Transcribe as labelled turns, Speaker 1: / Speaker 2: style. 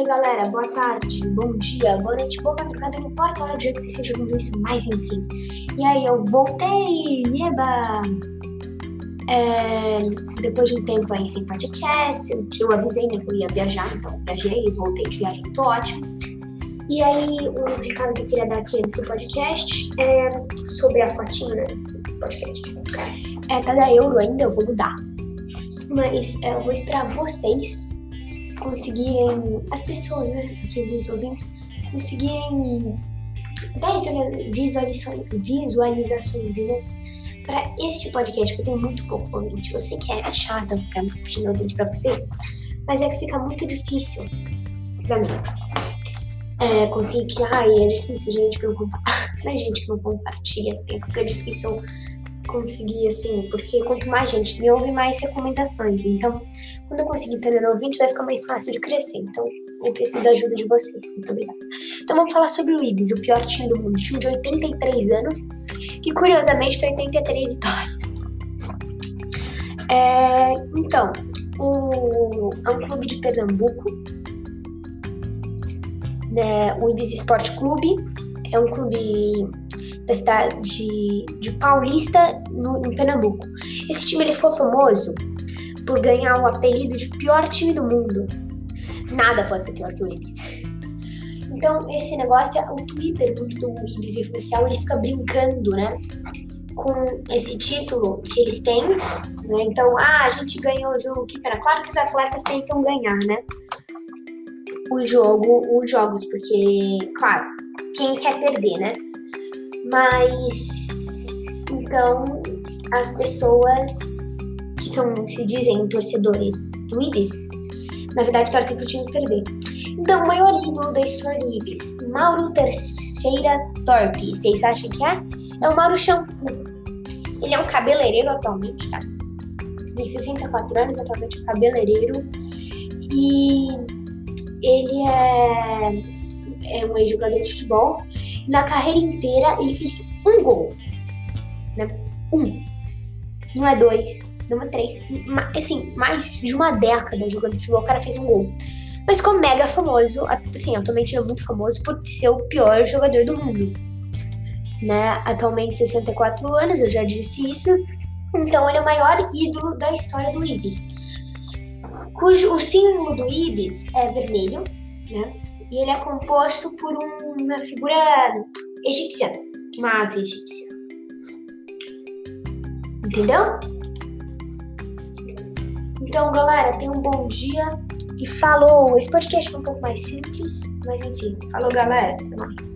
Speaker 1: aí, galera, boa tarde, bom dia, boa noite, boa madrugada, não importa a hora do dia que você esteja ouvindo isso, mas enfim. E aí, eu voltei, eba! É, depois de um tempo aí sem podcast, eu, eu avisei né, que eu ia viajar, então viajei, voltei de viagem, tô ótimo. E aí, um recado que eu queria dar aqui antes do podcast é sobre a fotinha né, do podcast. É, tá da euro ainda, eu vou mudar. Mas é, eu vou esperar vocês conseguirem, as pessoas, né, aqui os ouvintes, conseguirem 10 visualizações, para este podcast, que eu tenho muito pouco ouvinte. Eu sei que é chata ficar pedindo ouvinte para vocês, mas é que fica muito difícil para mim é, conseguir criar, e é difícil gente que não compartilha, gente que não compartilha, assim, porque é difícil conseguir, assim, porque quanto mais gente me ouve, mais recomendações. Então, quando eu conseguir ter ouvinte, vai ficar mais fácil de crescer. Então, eu preciso da ajuda de vocês. Muito obrigada. Então, vamos falar sobre o Ibis, o pior time do mundo. Time de 83 anos, que curiosamente tem 83 vitórias. É, então, o, é um clube de Pernambuco, né, o Ibis Esporte Clube. É um clube da cidade de, de Paulista, no, em Pernambuco. Esse time ele ficou famoso por ganhar o apelido de pior time do mundo. Nada pode ser pior que o Ibis. Então, esse negócio, o Twitter muito do Ibis oficial, ele fica brincando, né? Com esse título que eles têm. Né? Então, ah, a gente ganhou o jogo que era claro que os atletas tentam ganhar, né? O jogo, os jogos, porque, claro, quem quer perder, né? Mas então as pessoas que são, se dizem torcedores do Ibis, na verdade torcem pro time perder. Então, o maior ídolo da história do Ibis, Mauro Terceira Torpe, vocês acham que é? É o Mauro Shampoo. Ele é um cabeleireiro atualmente, tá? Tem 64 anos, atualmente é um cabeleireiro. E ele é, é um ex-jogador de futebol na carreira inteira ele fez um gol. Né? Um. Não é dois, não é três. Assim, mais de uma década jogando futebol, o cara fez um gol. Mas ficou mega famoso, assim, atualmente é muito famoso por ser o pior jogador do mundo. Né? Atualmente 64 anos, eu já disse isso. Então ele é o maior ídolo da história do Ibis. Cujo o símbolo do Ibis é vermelho, né? E ele é composto por um, uma figura egípcia, uma ave egípcia. Entendeu? Então, galera, tenham um bom dia e falou. Esse podcast foi um pouco mais simples, mas enfim. Falou, galera. Até mais.